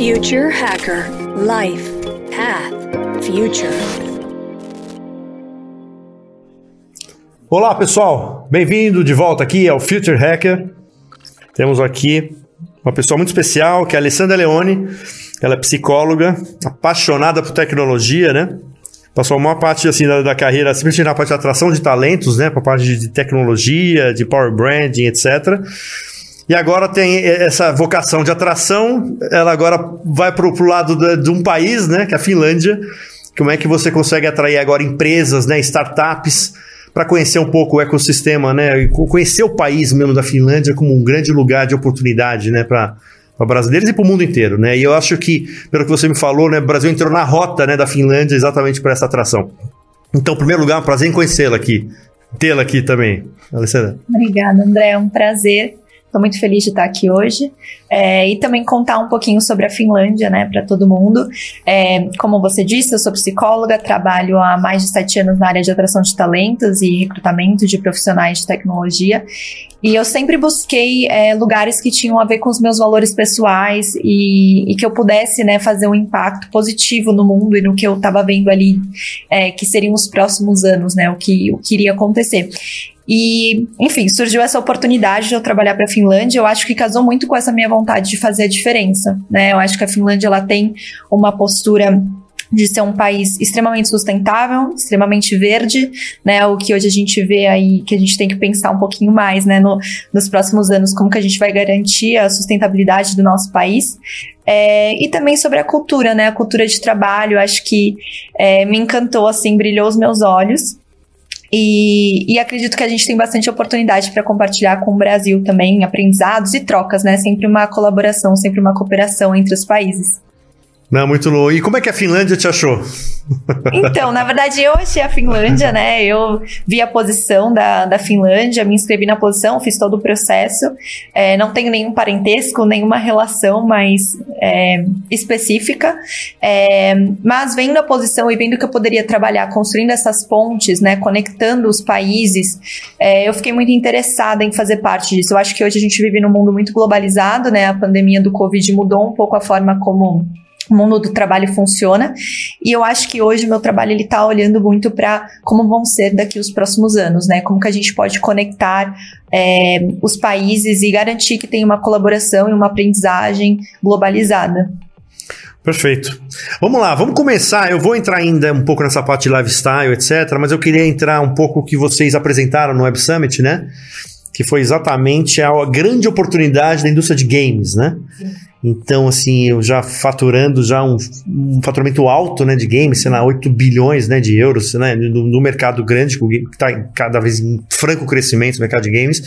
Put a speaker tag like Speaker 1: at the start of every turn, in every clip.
Speaker 1: Future Hacker Life Path Future.
Speaker 2: Olá pessoal, bem-vindo de volta aqui ao Future Hacker. Temos aqui uma pessoa muito especial que é a Alessandra Leone. Ela é psicóloga, apaixonada por tecnologia, né? Passou a maior parte assim, da, da carreira simplesmente na parte de atração de talentos, né? Para parte de, de tecnologia, de power branding, etc. E agora tem essa vocação de atração, ela agora vai para o lado de, de, um país, né, que é a Finlândia. Como é que você consegue atrair agora empresas, né, startups, para conhecer um pouco o ecossistema, né, conhecer o país mesmo da Finlândia como um grande lugar de oportunidade, né, para brasileiros e para o mundo inteiro, né? E eu acho que, pelo que você me falou, né, o Brasil entrou na rota, né, da Finlândia exatamente para essa atração. Então, em primeiro lugar, é um prazer em conhecê-la aqui, tê-la aqui também, Alessandra.
Speaker 3: Obrigada, André, é um prazer. Estou muito feliz de estar aqui hoje é, e também contar um pouquinho sobre a Finlândia, né, para todo mundo. É, como você disse, eu sou psicóloga, trabalho há mais de sete anos na área de atração de talentos e recrutamento de profissionais de tecnologia. E eu sempre busquei é, lugares que tinham a ver com os meus valores pessoais e, e, que eu pudesse né, fazer um impacto positivo no mundo e no que eu estava vendo ali, é, que seriam os próximos anos, né, o que, o que iria acontecer. E, enfim, surgiu essa oportunidade de eu trabalhar para a Finlândia. Eu acho que casou muito com essa minha vontade de fazer a diferença, né? Eu acho que a Finlândia ela tem uma postura de ser um país extremamente sustentável, extremamente verde, né? O que hoje a gente vê aí que a gente tem que pensar um pouquinho mais, né? No, nos próximos anos, como que a gente vai garantir a sustentabilidade do nosso país. É, e também sobre a cultura, né? A cultura de trabalho, acho que é, me encantou, assim, brilhou os meus olhos. E, e, acredito que a gente tem bastante oportunidade para compartilhar com o Brasil também aprendizados e trocas, né? Sempre uma colaboração, sempre uma cooperação entre os países.
Speaker 2: Não, muito louco. E como é que a Finlândia te achou?
Speaker 3: Então, na verdade, eu achei a Finlândia, né? Eu vi a posição da, da Finlândia, me inscrevi na posição, fiz todo o processo. É, não tenho nenhum parentesco, nenhuma relação mais é, específica. É, mas vendo a posição e vendo que eu poderia trabalhar construindo essas pontes, né? Conectando os países, é, eu fiquei muito interessada em fazer parte disso. Eu acho que hoje a gente vive num mundo muito globalizado, né? A pandemia do Covid mudou um pouco a forma como o mundo do trabalho funciona. E eu acho que hoje o meu trabalho ele está olhando muito para como vão ser daqui os próximos anos, né? Como que a gente pode conectar é, os países e garantir que tem uma colaboração e uma aprendizagem globalizada.
Speaker 2: Perfeito. Vamos lá, vamos começar. Eu vou entrar ainda um pouco nessa parte de lifestyle, etc. Mas eu queria entrar um pouco o que vocês apresentaram no Web Summit, né? Que foi exatamente a grande oportunidade da indústria de games, né? Sim. Então, assim, eu já faturando já um, um faturamento alto, né, de games, sei lá, 8 bilhões, né, de euros, né, no, no mercado grande, que está cada vez em franco crescimento no mercado de games.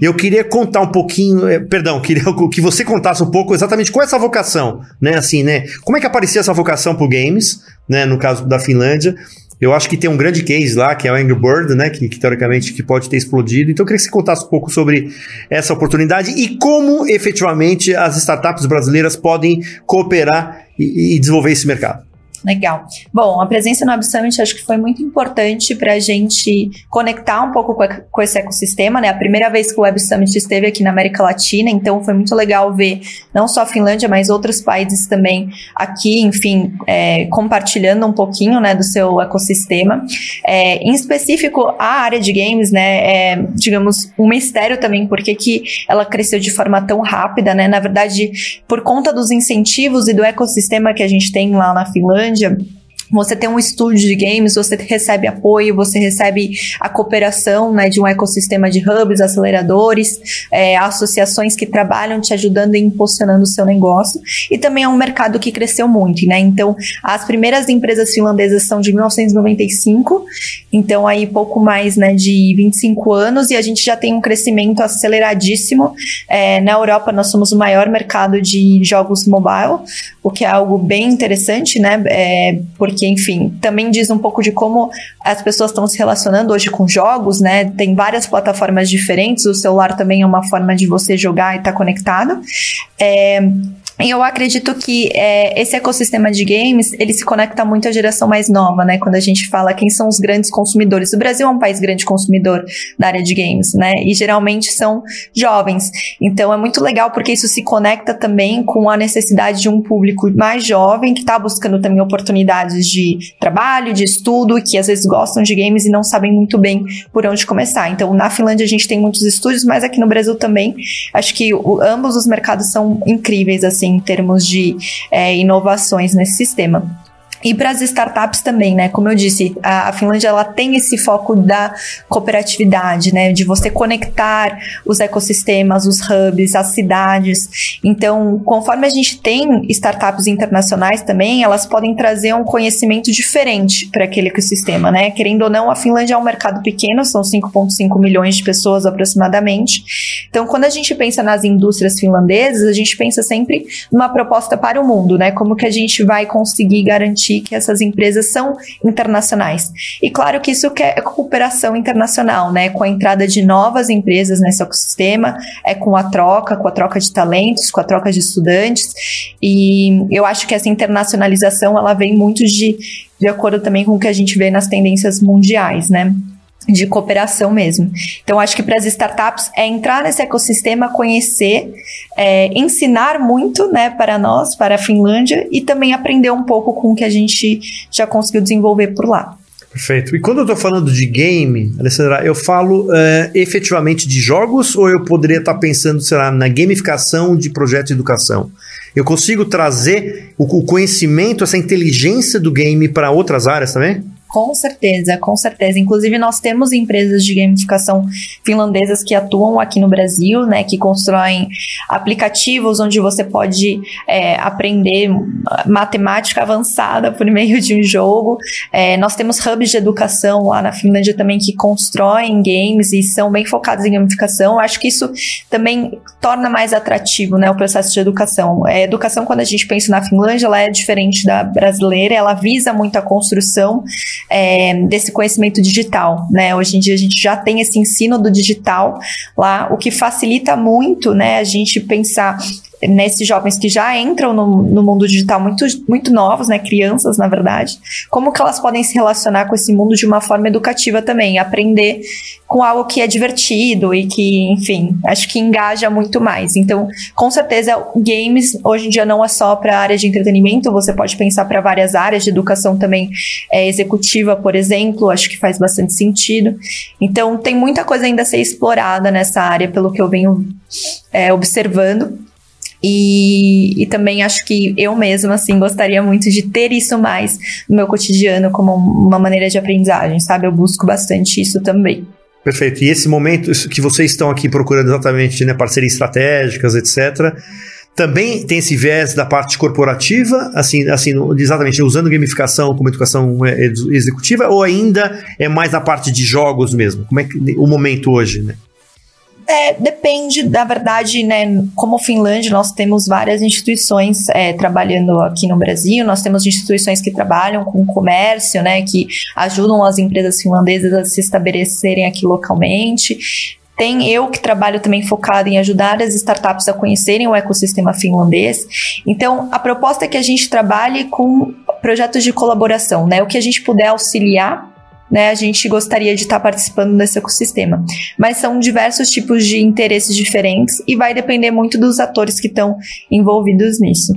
Speaker 2: E eu queria contar um pouquinho, eh, perdão, queria que você contasse um pouco exatamente qual é essa vocação, né, assim, né, como é que aparecia essa vocação por games, né, no caso da Finlândia, eu acho que tem um grande case lá, que é o Angry Bird, né? Que, que, teoricamente que pode ter explodido. Então eu queria que você contasse um pouco sobre essa oportunidade e como efetivamente as startups brasileiras podem cooperar e, e desenvolver esse mercado.
Speaker 3: Legal. Bom, a presença no Web Summit acho que foi muito importante para a gente conectar um pouco com, com, esse ecossistema, né? A primeira vez que o Web Summit esteve aqui na América Latina, então foi muito legal ver não só a Finlândia, mas outros países também aqui, enfim, é, compartilhando um pouquinho, né, do seu ecossistema. É, em específico, a área de games, né, é, digamos, um mistério também, porque que ela cresceu de forma tão rápida, né? Na verdade, por conta dos incentivos e do ecossistema que a gente tem lá na Finlândia, Finlândia, você tem um estúdio de games, você recebe apoio, você recebe a cooperação né, de um ecossistema de hubs, aceleradores, é, associações que trabalham te ajudando e impulsionando o seu negócio. E também é um mercado que cresceu muito, né? Então, as primeiras empresas finlandesas são de 1995, então aí pouco mais né, de 25 anos, e a gente já tem um crescimento aceleradíssimo. É, na Europa, nós somos o maior mercado de jogos mobile, o que é algo bem interessante, né? É, porque, enfim, também diz um pouco de como as pessoas estão se relacionando hoje com jogos, né? Tem várias plataformas diferentes, o celular também é uma forma de você jogar e estar tá conectado. É, E eu acredito que é, esse ecossistema de games, ele se conecta muito à geração mais nova, né? Quando a gente fala quem são os grandes consumidores. O Brasil é um país grande consumidor da área de games, né? E geralmente são jovens. Então é muito legal porque isso se conecta também com a necessidade de um público mais jovem que está buscando também oportunidades de trabalho, de estudo, que às vezes gostam de games e não sabem muito bem por onde começar. Então na Finlândia a gente tem muitos estúdios, mas aqui no Brasil também. Acho que o, ambos os mercados são incríveis, assim assim, em termos de é, inovações nesse sistema. E para as startups também, né? Como eu disse, a, a, Finlândia ela tem esse foco da cooperatividade, né? De você conectar os ecossistemas, os hubs, as cidades. Então, conforme a gente tem startups internacionais também, elas podem trazer um conhecimento diferente para aquele ecossistema, né? Querendo ou não, a Finlândia é um mercado pequeno, são 5,5 milhões de pessoas aproximadamente. Então, quando a gente pensa nas indústrias finlandesas, a gente pensa sempre numa proposta para o mundo, né? Como que a gente vai conseguir garantir garantir que essas empresas são internacionais. E claro que isso é cooperação internacional, né? Com a entrada de novas empresas nesse ecossistema, é com a troca, com a troca de talentos, com a troca de estudantes. E eu acho que essa internacionalização ela vem muito de, de acordo também com o que a gente vê nas tendências mundiais, né? De cooperação mesmo. Então, acho que para as startups é entrar nesse ecossistema, conhecer, é, ensinar muito, né, para nós, para a Finlândia e também aprender um pouco com o que a gente já conseguiu desenvolver por lá.
Speaker 2: Perfeito. E quando eu estou falando de game, Alessandra, eu falo é, efetivamente de jogos ou eu poderia estar tá pensando, será, na gamificação de projetos de educação? Eu consigo trazer o, o conhecimento, essa inteligência do game para outras áreas também?
Speaker 3: Com certeza, com certeza. Inclusive, nós temos empresas de gamificação finlandesas que atuam aqui no Brasil, né? Que constroem aplicativos onde você pode é, aprender matemática avançada por meio de um jogo. É, nós temos hubs de educação lá na Finlândia também que constroem games e são bem focados em gamificação. Acho que isso também torna mais atrativo, né? O processo de educação. É, educação, quando a gente pensa na Finlândia, ela é diferente da brasileira. Ela visa muito a construção é, desse conhecimento digital, né? Hoje em dia a gente já tem esse ensino do digital lá, o que facilita muito, né? A gente pensar nesses jovens que já entram no, no, mundo digital muito, muito novos, né, crianças na verdade, como que elas podem se relacionar com esse mundo de uma forma educativa também, aprender com algo que é divertido e que, enfim, acho que engaja muito mais. Então, com certeza, games hoje em dia não é só para a área de entretenimento, você pode pensar para várias áreas de educação também é, executiva, por exemplo, acho que faz bastante sentido. Então, tem muita coisa ainda a ser explorada nessa área, pelo que eu venho é, observando. E, e também acho que eu mesma, assim, gostaria muito de ter isso mais no meu cotidiano como uma maneira de aprendizagem, sabe? Eu busco bastante isso também.
Speaker 2: Perfeito. E esse momento que vocês estão aqui procurando exatamente, né, parcerias estratégicas, etc., também tem esse viés da parte corporativa, assim, assim exatamente usando gamificação como educação é, executiva, ou ainda é mais na parte de jogos mesmo? Como é que, o momento hoje, né?
Speaker 3: É, depende, na verdade, né? Como Finlândia, nós temos várias instituições é, trabalhando aqui no Brasil, nós temos instituições que trabalham com comércio, né? Que ajudam as empresas finlandesas a se estabelecerem aqui localmente. Tem eu que trabalho também focado em ajudar as startups a conhecerem o ecossistema finlandês. Então, a proposta é que a gente trabalhe com projetos de colaboração, né? O que a gente puder auxiliar né, a gente gostaria de estar tá participando desse ecossistema. Mas são diversos tipos de interesses diferentes e vai depender muito dos atores que estão envolvidos nisso.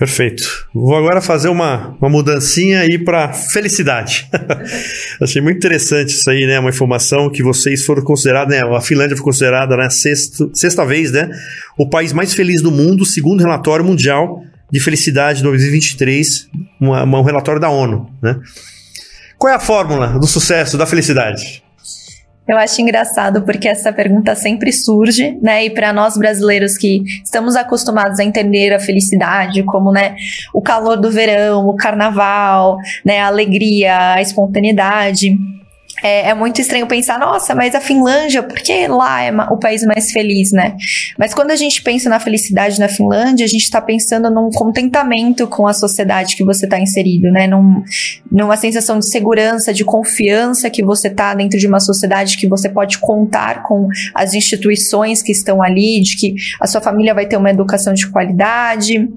Speaker 2: Perfeito. Vou agora fazer uma, uma mudancinha aí para felicidade. Achei muito interessante isso aí, né? Uma informação que vocês foram considerados, né? A Finlândia foi considerada, né? Sexta, sexta vez, né? O país mais feliz do mundo, segundo o relatório mundial de felicidade 2023, uma, uma, um relatório da ONU, né? Qual é a fórmula do sucesso, da felicidade?
Speaker 3: Eu acho engraçado porque essa pergunta sempre surge, né? E para nós brasileiros que estamos acostumados a entender a felicidade como, né, o calor do verão, o carnaval, né, a alegria, a espontaneidade, é, é, muito estranho pensar, nossa, mas a Finlândia, por que lá é o país mais feliz, né? Mas quando a gente pensa na felicidade na Finlândia, a gente está pensando num contentamento com a sociedade que você está inserido, né? Num, numa sensação de segurança, de confiança que você está dentro de uma sociedade que você pode contar com as instituições que estão ali, de que a sua família vai ter uma educação de qualidade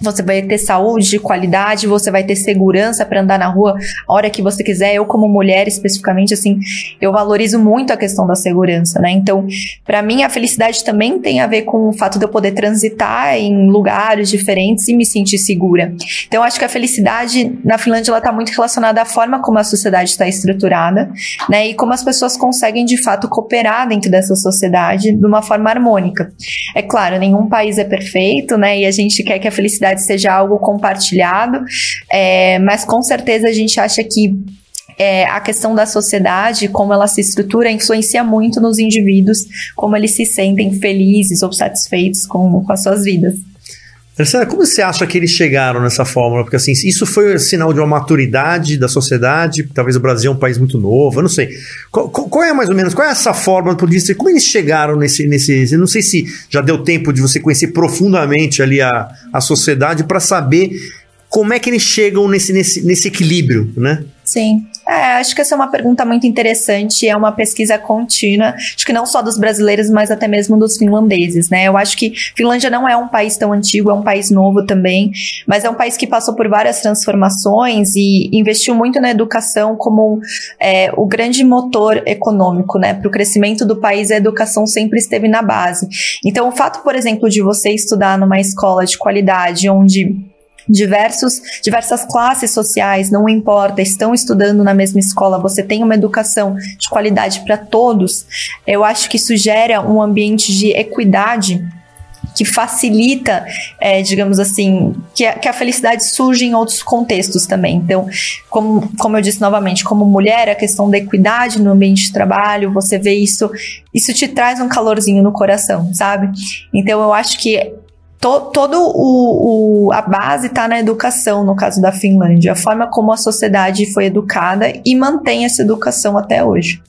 Speaker 3: você vai ter saúde de qualidade, você vai ter segurança para andar na rua a hora que você quiser. Eu, como mulher, especificamente, assim, eu valorizo muito a questão da segurança, né? Então, para mim, a felicidade também tem a ver com o fato de eu poder transitar em lugares diferentes e me sentir segura. Então, acho que a felicidade na Finlândia está muito relacionada à forma como a sociedade está estruturada, né? E como as pessoas conseguem, de fato, cooperar dentro dessa sociedade de uma forma harmônica. É claro, nenhum país é perfeito, né? E a gente quer que a felicidade seja algo compartilhado, é, mas com certeza a gente acha que é, a questão da sociedade, como ela se estrutura, influencia muito nos indivíduos, como eles se sentem felizes ou satisfeitos com, com as suas vidas.
Speaker 2: Terceira, como você acha que eles chegaram nessa fórmula? Porque assim, isso foi sinal de uma maturidade da sociedade, talvez o Brasil é um país muito novo, eu não sei. Qual, qual é mais ou menos, qual é essa fórmula? Podia como eles chegaram nesse, nesse. Eu não sei se já deu tempo de você conhecer profundamente ali a, a sociedade para saber como é que eles chegam nesse, nesse, nesse equilíbrio, né?
Speaker 3: Sim. É, acho que essa é uma pergunta muito interessante, é uma pesquisa contínua, acho que não só dos brasileiros, mas até mesmo dos finlandeses, né? Eu acho que Finlândia não é um país tão antigo, é um país novo também, mas é um país que passou por várias transformações e investiu muito na educação como é, o grande motor econômico, né? Para o crescimento do país, a educação sempre esteve na base. Então, o fato, por exemplo, de você estudar numa escola de qualidade, onde diversos, diversas classes sociais, não importa, estão estudando na mesma escola, você tem uma educação de qualidade para todos, eu acho que isso gera um ambiente de equidade que facilita, é, digamos assim, que a, que a, felicidade surge em outros contextos também. Então, como, como eu disse novamente, como mulher, a questão da equidade no ambiente de trabalho, você vê isso, isso te traz um calorzinho no coração, sabe? Então, eu acho que to, todo o, o, a base está na educação, no caso da Finlândia, a forma como a sociedade foi educada e mantém essa educação até hoje.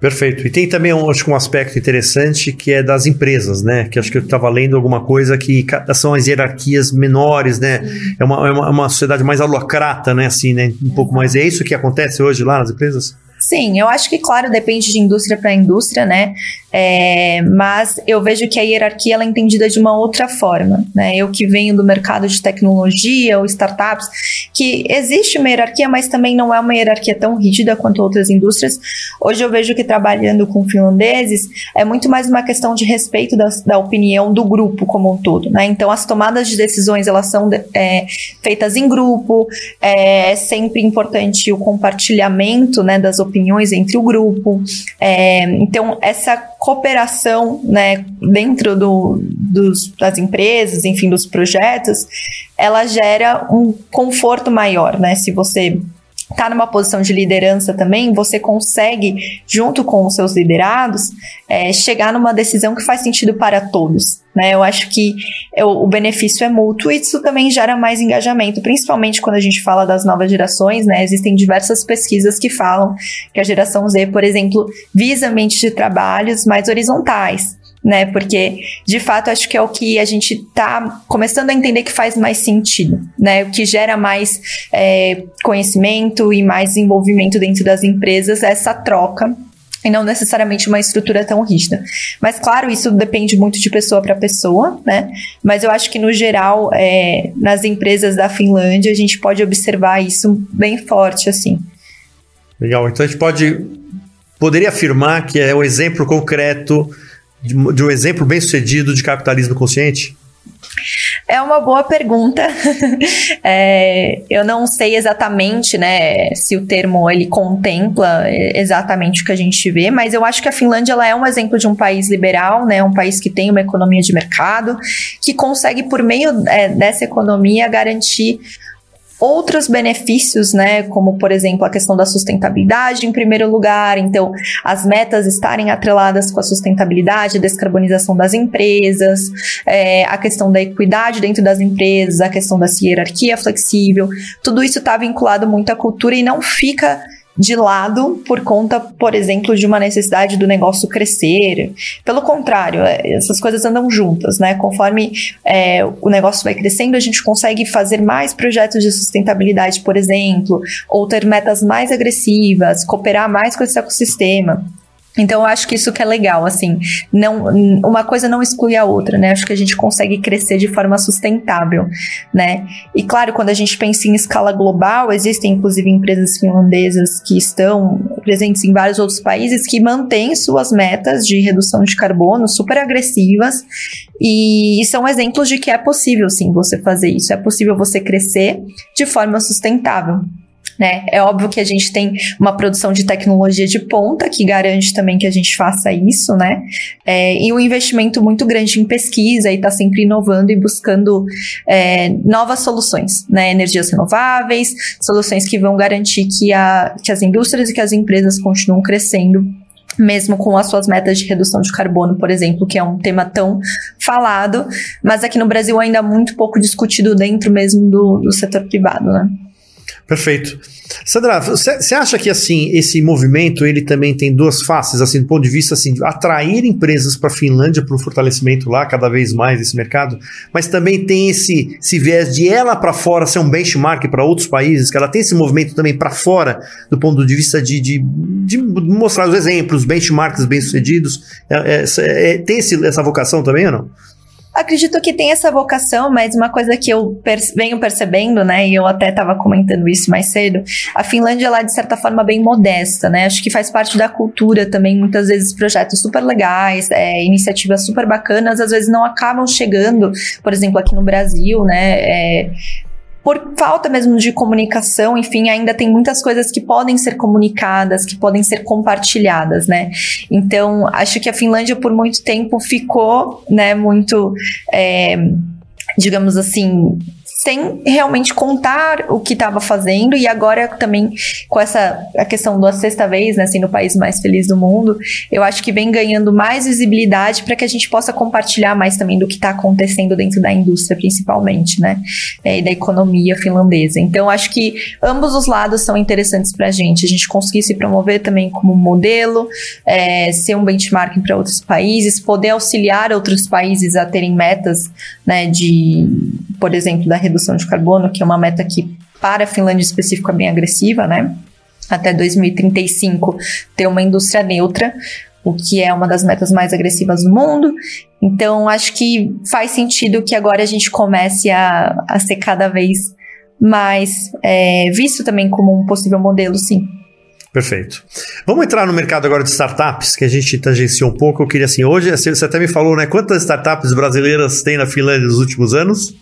Speaker 2: Perfeito. E tem também um, acho que um aspecto interessante que é das empresas, né? Que acho que eu estava lendo alguma coisa que são as hierarquias menores, né? É uma, é uma, é uma, sociedade mais alocrata, né? Assim, né? Um pouco mais. É isso que acontece hoje lá nas empresas?
Speaker 3: Sim, eu acho que, claro, depende de indústria para indústria, né? É, mas eu vejo que a hierarquia ela é entendida de uma outra forma. Né? Eu que venho do mercado de tecnologia ou startups, que existe uma hierarquia, mas também não é uma hierarquia tão rígida quanto outras indústrias. Hoje eu vejo que trabalhando com finlandeses é muito mais uma questão de respeito da, da opinião do grupo como um todo. Né? Então as tomadas de decisões elas são é, feitas em grupo, é, é sempre importante o compartilhamento né, das opiniões entre o grupo. É, então essa cooperação né, dentro do, dos, das empresas, enfim, dos projetos, ela gera um conforto maior, né? Se você está numa posição de liderança também, você consegue, junto com os seus liderados, é, chegar numa decisão que faz sentido para todos. Né? Eu acho que eu, o benefício é mútuo e isso também gera mais engajamento, principalmente quando a gente fala das novas gerações. Né? Existem diversas pesquisas que falam que a geração Z, por exemplo, visa ambientes de trabalhos mais horizontais né? Porque, de fato, acho que é o que a gente está começando a entender que faz mais sentido, né? O que gera mais é, conhecimento e mais desenvolvimento dentro das empresas, é essa troca e não necessariamente uma estrutura tão rígida. Mas, claro, isso depende muito de pessoa para pessoa, né? Mas eu acho que, no geral, é, nas empresas da Finlândia, a gente pode observar isso bem forte, assim.
Speaker 2: Legal. Então, a gente pode... Poderia afirmar que é o exemplo concreto de, um exemplo bem sucedido de capitalismo consciente?
Speaker 3: É uma boa pergunta. é, eu não sei exatamente, né, se o termo ele contempla exatamente o que a gente vê, mas eu acho que a Finlândia ela é um exemplo de um país liberal, né, um país que tem uma economia de mercado, que consegue por meio é, dessa economia garantir outros benefícios, né, como por exemplo a questão da sustentabilidade em primeiro lugar, então as metas estarem atreladas com a sustentabilidade, a descarbonização das empresas, é, a questão da equidade dentro das empresas, a questão da hierarquia flexível, tudo isso está vinculado muito à cultura e não fica de lado por conta, por exemplo, de uma necessidade do negócio crescer. Pelo contrário, é, essas coisas andam juntas, né? Conforme é, o negócio vai crescendo, a gente consegue fazer mais projetos de sustentabilidade, por exemplo, ou ter metas mais agressivas, cooperar mais com esse ecossistema. Então, eu acho que isso que é legal, assim, não, uma coisa não exclui a outra, né? Acho que a gente consegue crescer de forma sustentável, né? E claro, quando a gente pensa em escala global, existem inclusive empresas finlandesas que estão presentes em vários outros países que mantêm suas metas de redução de carbono super agressivas e são exemplos de que é possível sim você fazer isso, é possível você crescer de forma sustentável. Né? É óbvio que a gente tem uma produção de tecnologia de ponta que garante também que a gente faça isso, né? É, e um investimento muito grande em pesquisa e está sempre inovando e buscando é, novas soluções, né? Energias renováveis, soluções que vão garantir que, a, que as indústrias e que as empresas continuam crescendo mesmo com as suas metas de redução de carbono, por exemplo, que é um tema tão falado, mas aqui no Brasil ainda muito pouco discutido dentro mesmo do, do setor privado, né?
Speaker 2: Perfeito. Sandra, você acha que assim esse movimento ele também tem duas faces, assim, do ponto de vista assim, de atrair empresas para a Finlândia para o fortalecimento lá cada vez mais desse mercado, mas também tem esse, esse viés de ela para fora ser um benchmark para outros países, que ela tem esse movimento também para fora do ponto de vista de, de, de, mostrar os exemplos, benchmarks bem sucedidos. É, é, é, tem esse, essa vocação também ou não?
Speaker 3: Acredito que tem essa vocação, mas uma coisa que eu venho percebendo, né, e eu até estava comentando isso mais cedo, a Finlândia ela é de certa forma bem modesta, né? Acho que faz parte da cultura também, muitas vezes projetos super legais, é, iniciativas super bacanas, às vezes não acabam chegando, por exemplo, aqui no Brasil, né? É, por falta mesmo de comunicação, enfim, ainda tem muitas coisas que podem ser comunicadas, que podem ser compartilhadas, né? Então, acho que a Finlândia por muito tempo ficou, né, muito, é, digamos assim, sem realmente contar o que estava fazendo e agora também com essa a questão da sexta vez, né, assim, no país mais feliz do mundo, eu acho que vem ganhando mais visibilidade para que a gente possa compartilhar mais também do que está acontecendo dentro da indústria, principalmente, né, é, e da economia finlandesa. Então, acho que ambos os lados são interessantes para a gente. A gente conseguir se promover também como modelo, é, ser um benchmark para outros países, poder auxiliar outros países a terem metas, né, de, por exemplo, da redução redução de carbono, que é uma meta que para a Finlândia específica é bem agressiva, né? Até 2035 ter uma indústria neutra, o que é uma das metas mais agressivas do mundo. Então, acho que faz sentido que agora a gente comece a, a ser cada vez mais é, visto também como um possível modelo, sim.
Speaker 2: Perfeito. Vamos entrar no mercado agora de startups, que a gente tangenciou um pouco. Eu queria assim, hoje você até me falou, né? Quantas startups brasileiras tem na Finlândia nos últimos anos?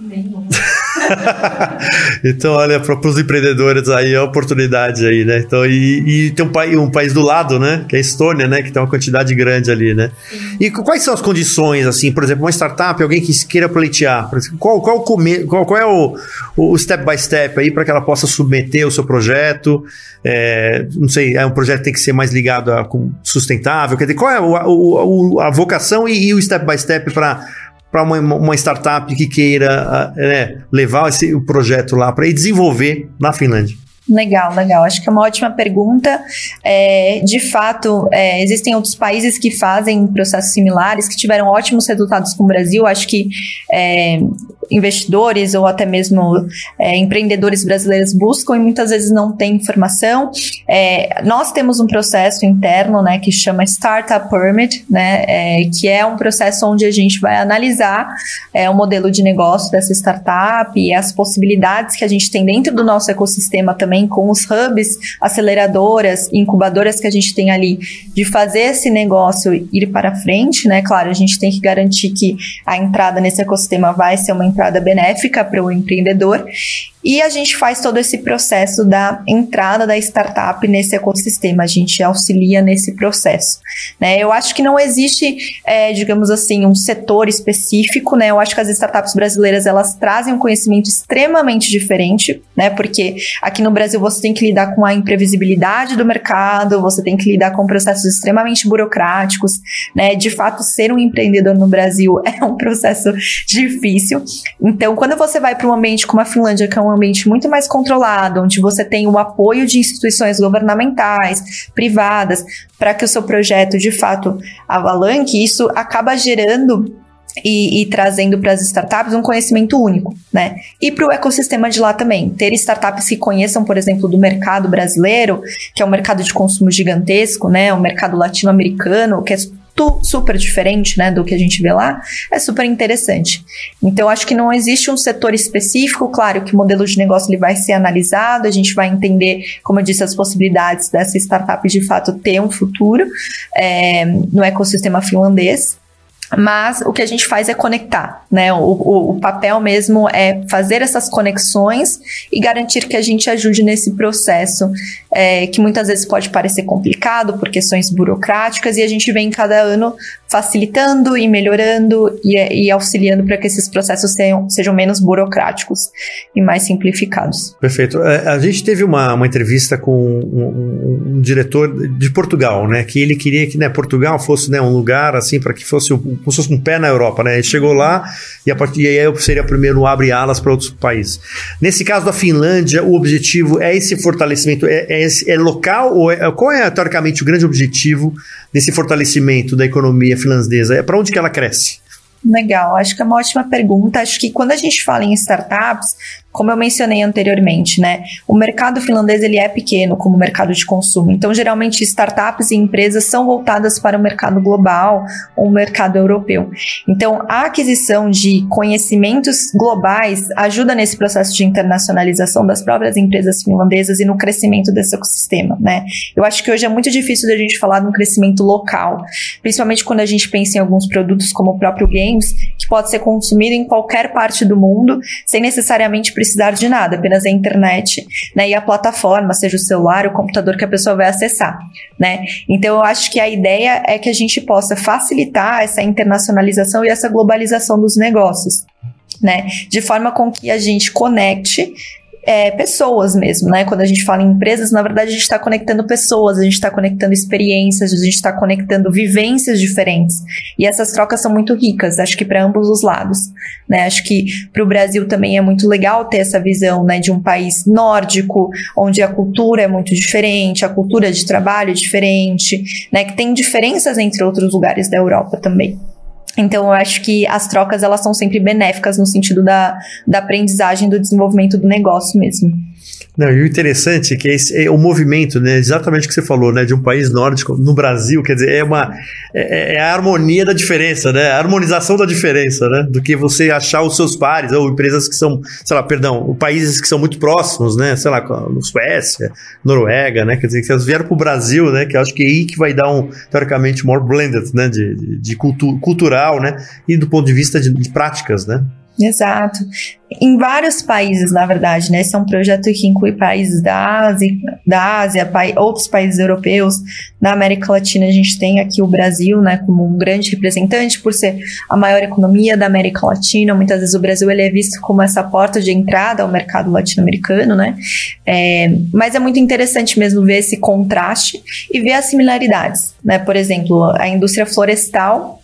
Speaker 2: então, olha, para os empreendedores aí a oportunidade aí, né? Então, e, e tem um, país, um país do lado, né? Que é a Estônia, né? Que tem uma quantidade grande ali, né? Sim. E quais são as condições, assim, por exemplo, uma startup, alguém que queira pleitear, qual, qual, qual, qual é o, o step by step aí para que ela possa submeter o seu projeto? É, não sei, é um projeto que tem que ser mais ligado a sustentável, quer dizer, qual é o, o, a vocação e, e o step by step para para uma, uma, startup que queira é, levar esse, o projeto lá para desenvolver na Finlândia?
Speaker 3: Legal, legal. Acho que é uma ótima pergunta. É, de fato, é, existem outros países que fazem processos similares, que tiveram ótimos resultados com o Brasil. Acho que é, investidores ou até mesmo é, empreendedores brasileiros buscam e muitas vezes não têm informação. É, nós temos um processo interno, né, que chama Startup Permit, né, é, que é um processo onde a gente vai analisar o modelo de negócio dessa startup e as possibilidades que a gente tem dentro do nosso ecossistema também com os hubs, aceleradoras, incubadoras que a gente tem ali de fazer esse negócio ir para frente, né? Claro, a gente tem que garantir que a entrada nesse ecossistema vai ser uma entrada benéfica para o empreendedor e a gente faz todo esse processo da entrada da startup nesse ecossistema, a gente auxilia nesse processo. Né? Eu acho que não existe, é, digamos assim, um setor específico, né? Eu acho que as startups brasileiras elas trazem um conhecimento extremamente diferente, né? Porque aqui no Brasil você tem que lidar com a imprevisibilidade do mercado, você tem que lidar com processos extremamente burocráticos, né? De fato, ser um empreendedor no Brasil é um processo difícil. Então, quando você vai para um ambiente como a Finlândia, que é um um ambiente muito mais controlado, onde você tem o apoio de instituições governamentais, privadas, para que o seu projeto de fato avalanque, isso acaba gerando e, e, trazendo para as startups um conhecimento único, né? E para o ecossistema de lá também. Ter startups que conheçam, por exemplo, do mercado brasileiro, que é um mercado de consumo gigantesco, né? Um mercado latino-americano, que é super diferente, né, do que a gente vê lá, é super interessante. Então, acho que não existe um setor específico, claro que o modelo de negócio ele vai ser analisado, a gente vai entender, como eu disse, as possibilidades dessa startup de fato ter um futuro é, no ecossistema finlandês, mas o que a gente faz é conectar, né? O, o, o, papel mesmo é fazer essas conexões e garantir que a gente ajude nesse processo, é, que muitas vezes pode parecer complicado por questões burocráticas, e a gente vem cada ano facilitando e melhorando e, e auxiliando para que esses processos sejam, sejam menos burocráticos e mais simplificados.
Speaker 2: Perfeito. É, a gente teve uma, uma entrevista com um, um, um diretor de Portugal, né? Que ele queria que né, Portugal fosse né, um lugar assim para que fosse um como se fosse um pé na Europa, né? Ele chegou lá e, a partir, e aí seria primeiro abre alas para outros países. Nesse caso da Finlândia, o objetivo é esse fortalecimento, é, é, é local ou é, qual é teoricamente o grande objetivo desse fortalecimento da economia finlandesa? É para onde que ela cresce?
Speaker 3: Legal, acho que é uma ótima pergunta. Acho que quando a gente fala em startups, como eu mencionei anteriormente, né? O mercado finlandês ele é pequeno como mercado de consumo. Então, geralmente startups e empresas são voltadas para o mercado global ou o mercado europeu. Então, a aquisição de conhecimentos globais ajuda nesse processo de internacionalização das próprias empresas finlandesas e no crescimento desse ecossistema, né? Eu acho que hoje é muito difícil da gente falar de um crescimento local, principalmente quando a gente pensa em alguns produtos como o próprio games, que pode ser consumido em qualquer parte do mundo, sem necessariamente precisar de nada, apenas a internet né, e a plataforma, seja o celular, o computador que a pessoa vai acessar. Né? Então, eu acho que a ideia é que a gente possa facilitar essa internacionalização e essa globalização dos negócios. Né? De forma com que a gente conecte é, pessoas mesmo, né? Quando a gente fala em empresas, na verdade a gente está conectando pessoas, a gente está conectando experiências, a gente está conectando vivências diferentes. E essas trocas são muito ricas, acho que para ambos os lados, né? Acho que para o Brasil também é muito legal ter essa visão, né, de um país nórdico, onde a cultura é muito diferente, a cultura de trabalho é diferente, né? Que tem diferenças entre outros lugares da Europa também. Então, eu acho que as trocas elas são sempre benéficas no sentido da, da aprendizagem, do desenvolvimento do negócio mesmo.
Speaker 2: Não, e o interessante é que esse, é o movimento, né, exatamente o que você falou, né, de um país nórdico no Brasil, quer dizer, é uma é, é, a harmonia da diferença, né, a harmonização da diferença, né, do que você achar os seus pares ou empresas que são, sei lá, perdão, países que são muito próximos, né, sei lá, Suécia, Noruega, né, quer dizer, que elas vieram para o Brasil, né, que acho que é aí que vai dar um, teoricamente, more blended, né, de, de, de cultu cultural, né, e do ponto de vista de, de práticas, né.
Speaker 3: Exato. Em vários países, na verdade, né? Esse é um projeto que inclui países da Ásia, da Ásia pa outros países europeus. Na América Latina, a gente tem aqui o Brasil, né, como um grande representante, por ser a maior economia da América Latina. Muitas vezes o Brasil ele é visto como essa porta de entrada ao mercado latino-americano, né? É, mas é muito interessante mesmo ver esse contraste e ver as similaridades, né? Por exemplo, a indústria florestal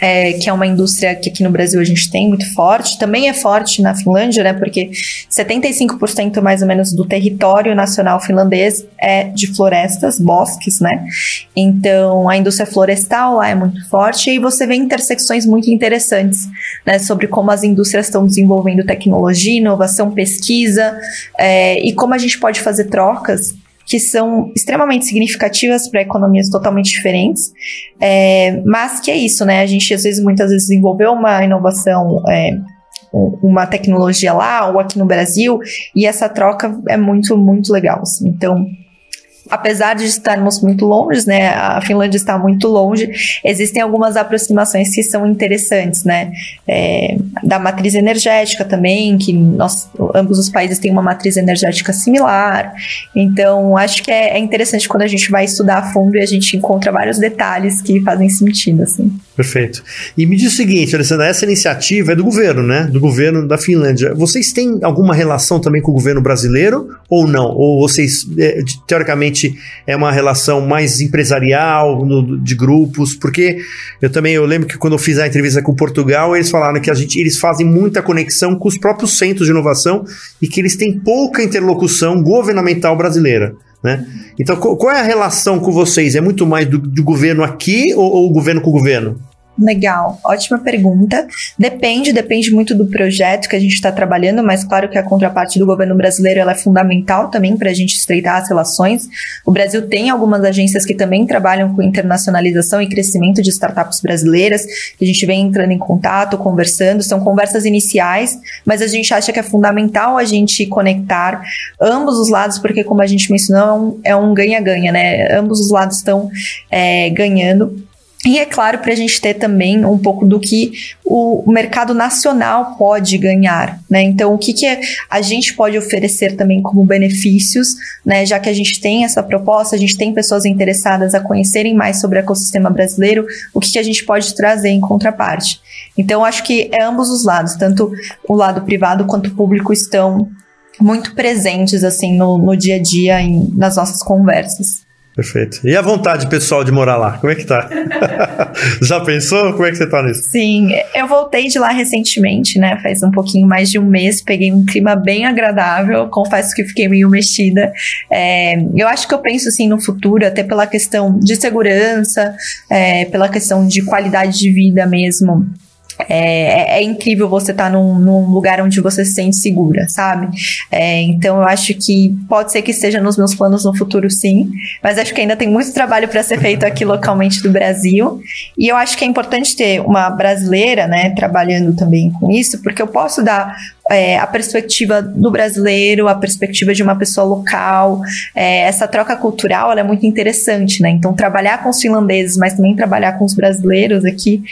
Speaker 3: é, que é uma indústria que aqui no Brasil a gente tem muito forte, também é forte na Finlândia, né? Porque 75% mais ou menos do território nacional finlandês é de florestas, bosques, né? Então a indústria florestal lá é muito forte e você vê intersecções muito interessantes, né? Sobre como as indústrias estão desenvolvendo tecnologia, inovação, pesquisa é, e como a gente pode fazer trocas que são extremamente significativas para economias totalmente diferentes, é, mas que é isso, né? A gente às vezes, muitas vezes, desenvolveu uma inovação, é, uma tecnologia lá ou aqui no Brasil, e essa troca é muito, muito legal. Assim. Então, apesar de estarmos muito longe, né, a Finlândia está muito longe, existem algumas aproximações que são interessantes, né, é, da matriz energética também, que nós, ambos os países têm uma matriz energética similar, então acho que é, é interessante quando a gente vai estudar a fundo e a gente encontra vários detalhes que fazem sentido, assim.
Speaker 2: Perfeito. E me diz o seguinte, Alessandra, essa iniciativa é do governo, né, do governo da Finlândia. Vocês têm alguma relação também com o governo brasileiro ou não? Ou vocês, é, teoricamente, é uma relação mais empresarial, no, de grupos? Porque eu também eu lembro que quando eu fiz a entrevista com Portugal, eles falaram que a gente, eles fazem muita conexão com os próprios centros de inovação e que eles têm pouca interlocução governamental brasileira. Né? Então, qual é a relação com vocês? É muito mais do, do governo aqui ou, ou o governo com o governo?
Speaker 3: Legal, ótima pergunta. Depende, depende muito do projeto que a gente está trabalhando, mas claro que a contraparte do governo brasileiro é fundamental também para a gente estreitar as relações. O Brasil tem algumas agências que também trabalham com internacionalização e crescimento de startups brasileiras, que a gente vem entrando em contato, conversando, são conversas iniciais, mas a gente acha que é fundamental a gente conectar ambos os lados, porque como a gente mencionou, é um ganha-ganha, né? Ambos os lados estão é, ganhando e é claro, para a gente ter também um pouco do que o mercado nacional pode ganhar, né? Então, o que, que a gente pode oferecer também como benefícios, né? Já que a gente tem essa proposta, a gente tem pessoas interessadas a conhecerem mais sobre o ecossistema brasileiro, o que, que a gente pode trazer em contraparte. Então, acho que é ambos os lados, tanto o lado privado quanto o público estão muito presentes, assim, no, no dia a dia, em, nas nossas conversas.
Speaker 2: Perfeito. E a vontade pessoal de morar lá? Como é que tá? Já pensou? Como é que você tá nisso?
Speaker 3: Sim, eu voltei de lá recentemente, né? Faz um pouquinho mais de um mês. Peguei um clima bem agradável. Confesso que fiquei meio mexida. É, eu acho que eu penso assim no futuro, até pela questão de segurança, é, pela questão de qualidade de vida mesmo. É, é, é, incrível você estar tá num, num, lugar onde você se sente segura, sabe? É, então eu acho que pode ser que esteja nos meus planos no futuro, sim, mas acho que ainda tem muito trabalho para ser feito aqui localmente do Brasil. E eu acho que é importante ter uma brasileira, né, trabalhando também com isso, porque eu posso dar é, a perspectiva do brasileiro, a perspectiva de uma pessoa local. É, essa troca cultural é muito interessante, né? Então, trabalhar com os finlandeses, mas também trabalhar com os brasileiros aqui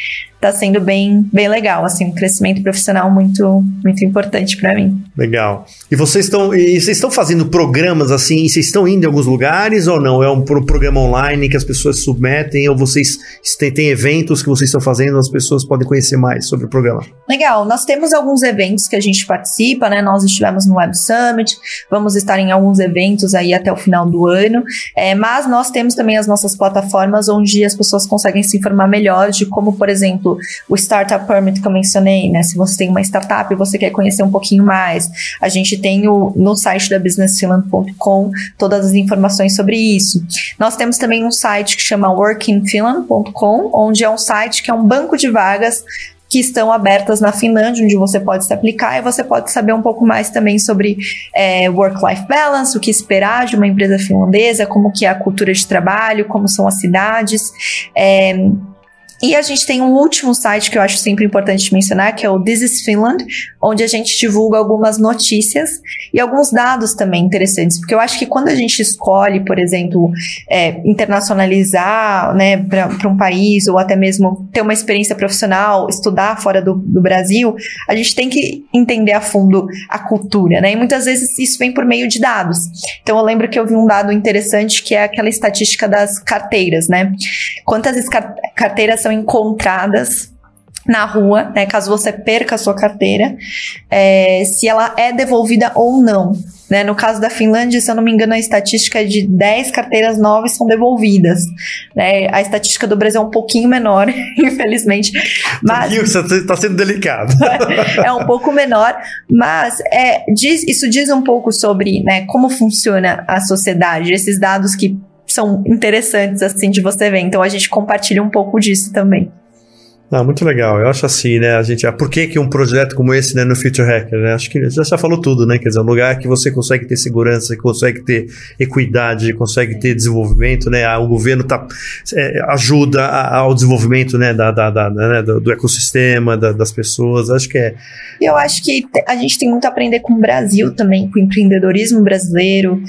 Speaker 3: está sendo bem, bem legal, assim, um crescimento profissional muito, muito importante para mim.
Speaker 2: Legal. E vocês estão, e vocês estão fazendo programas assim, vocês estão indo em alguns lugares ou não? É um programa online que as pessoas submetem ou vocês têm, têm eventos que vocês estão fazendo, as pessoas podem conhecer mais sobre o programa?
Speaker 3: Legal. Nós temos alguns eventos que a gente participa, né? Nós estivemos no Web Summit, vamos estar em alguns eventos aí até o final do ano, é, mas nós temos também as nossas plataformas onde as pessoas conseguem se informar melhor de como, por exemplo, o Startup Permit que eu mencionei, né? Se você tem uma startup e você quer conhecer um pouquinho mais, a gente tem o, no site da businessfinland.com todas as informações sobre isso. Nós temos também um site que chama workingfinland.com, onde é um site que é um banco de vagas que estão abertas na Finlândia, onde você pode se aplicar e você pode saber um pouco mais também sobre é, work-life balance, o que esperar de uma empresa finlandesa, como que é a cultura de trabalho, como são as cidades. É, e a gente tem um último site que eu acho sempre importante mencionar, que é o This is Finland, onde a gente divulga algumas notícias e alguns dados também interessantes, porque eu acho que quando a gente escolhe, por exemplo, é, internacionalizar né, para um país ou até mesmo ter uma experiência profissional, estudar fora do, do Brasil, a gente tem que entender a fundo a cultura, né? E muitas vezes isso vem por meio de dados. Então eu lembro que eu vi um dado interessante que é aquela estatística das carteiras, né? Quantas carteiras são encontradas na rua, né, caso você perca a sua carteira, é, se ela é devolvida ou não. Né? No caso da Finlândia, se eu não me engano, a estatística é de 10 carteiras novas são devolvidas. Né? A estatística do Brasil é um pouquinho menor, infelizmente.
Speaker 2: Mas, você está sendo delicado.
Speaker 3: é um pouco menor, mas é, diz, isso diz um pouco sobre né, como funciona a sociedade, esses dados que são interessantes, assim, de você ver. Então a gente compartilha um pouco disso também.
Speaker 2: Ah, muito legal. Eu acho assim, né? A gente, ah, por que, que um projeto como esse, né, no Future Hacker, né? Acho que já, já falou tudo, né? Quer dizer, um lugar que você consegue ter segurança, que consegue ter equidade, consegue ter desenvolvimento, né? Ah, o governo tá, é, ajuda ao desenvolvimento, né? Da, da, da né? Do, do, ecossistema, da, das pessoas. Acho que é.
Speaker 3: Eu acho que a gente tem muito a aprender com o Brasil também, com o empreendedorismo brasileiro,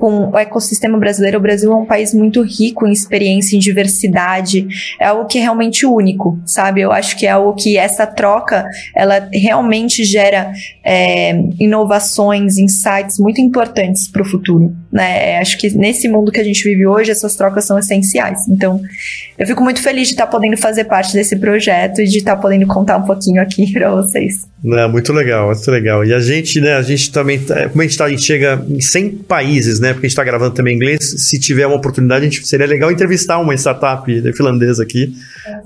Speaker 3: com o ecossistema brasileiro, o Brasil é um país muito rico em experiência, em diversidade, é algo que é realmente único, sabe? Eu acho que é algo que essa troca, ela realmente gera é, inovações, insights muito importantes para o futuro. Né? Acho que nesse mundo que a gente vive hoje, essas trocas são essenciais. Então, eu fico muito feliz de estar podendo fazer parte desse projeto e de estar podendo contar um pouquinho aqui para vocês.
Speaker 2: É, muito legal, muito legal. E a gente, né, a gente também, tá, como a gente, tá, a gente chega em 100 países, né, porque a gente está gravando também em inglês, se tiver uma oportunidade, a gente, seria legal entrevistar uma startup finlandesa aqui,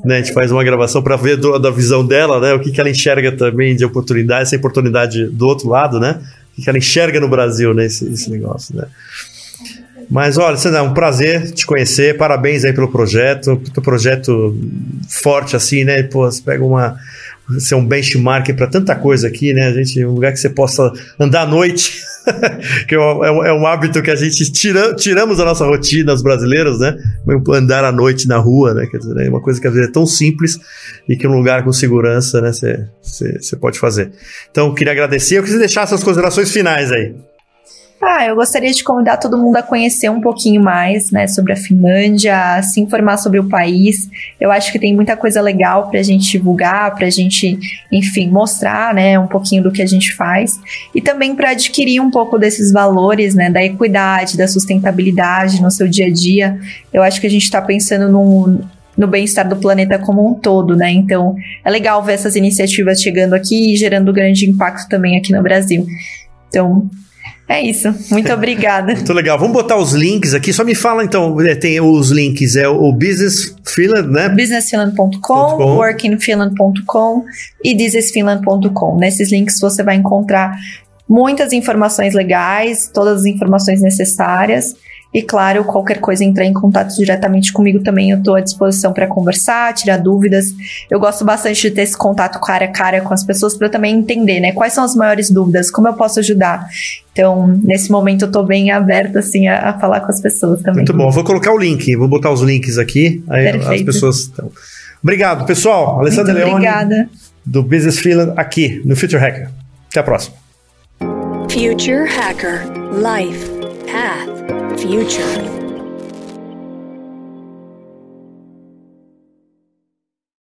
Speaker 2: né, a gente faz uma gravação para ver do, da visão dela, né, o que, que ela enxerga também de oportunidade, essa oportunidade do outro lado, né, que, ela enxerga no Brasil, né, esse, esse negócio, né. Mas olha, é um prazer te conhecer, parabéns aí pelo projeto, pelo projeto forte assim, né? Pô, você pega uma, ser um benchmark para tanta coisa aqui, né? A gente, um lugar que você possa andar à noite, que é um, é um, hábito que a gente tira, tiramos da nossa rotina, os brasileiros, né? Andar à noite na rua, né? Quer dizer, é uma coisa que às vezes é tão simples e que um lugar com segurança, né? Você pode fazer. Então, queria agradecer. Eu queria deixar suas considerações finais aí.
Speaker 3: Ah, eu gostaria de convidar todo mundo a conhecer um pouquinho mais, né, sobre a Finlândia, a se informar sobre o país. Eu acho que tem muita coisa legal para a gente divulgar, para a gente, enfim, mostrar, né, um pouquinho do que a gente faz e também para adquirir um pouco desses valores, né, da equidade, da sustentabilidade no seu dia a dia. Eu acho que a gente está pensando num, no bem-estar do planeta como um todo, né? Então, é legal ver essas iniciativas chegando aqui e gerando grande impacto também aqui no Brasil. Então, é isso. Muito obrigada.
Speaker 2: Muito legal. Vamos botar os links aqui. Só me fala então, é, tem os links, é o Business Finland, né?
Speaker 3: businessfinland.com, workingfinland.com e thisisfinland.com. Nesses links você vai encontrar muitas informações legais, todas as informações necessárias e claro, qualquer coisa entrar em contato diretamente comigo também, eu estou à disposição para conversar, tirar dúvidas. Eu gosto bastante de ter esse contato cara a cara com as pessoas para também entender, né, quais são as maiores dúvidas, como eu posso ajudar. Então, nesse momento eu estou bem aberta assim a, a, falar com as pessoas também.
Speaker 2: Muito bom. Vou colocar o link, vou botar os links aqui, aí Perfeito. as pessoas estão. Obrigado, pessoal. Alessandra Muito Leone obrigada. do Business Freelance aqui no Future Hacker. Até a próxima. Future Hacker Life Path future.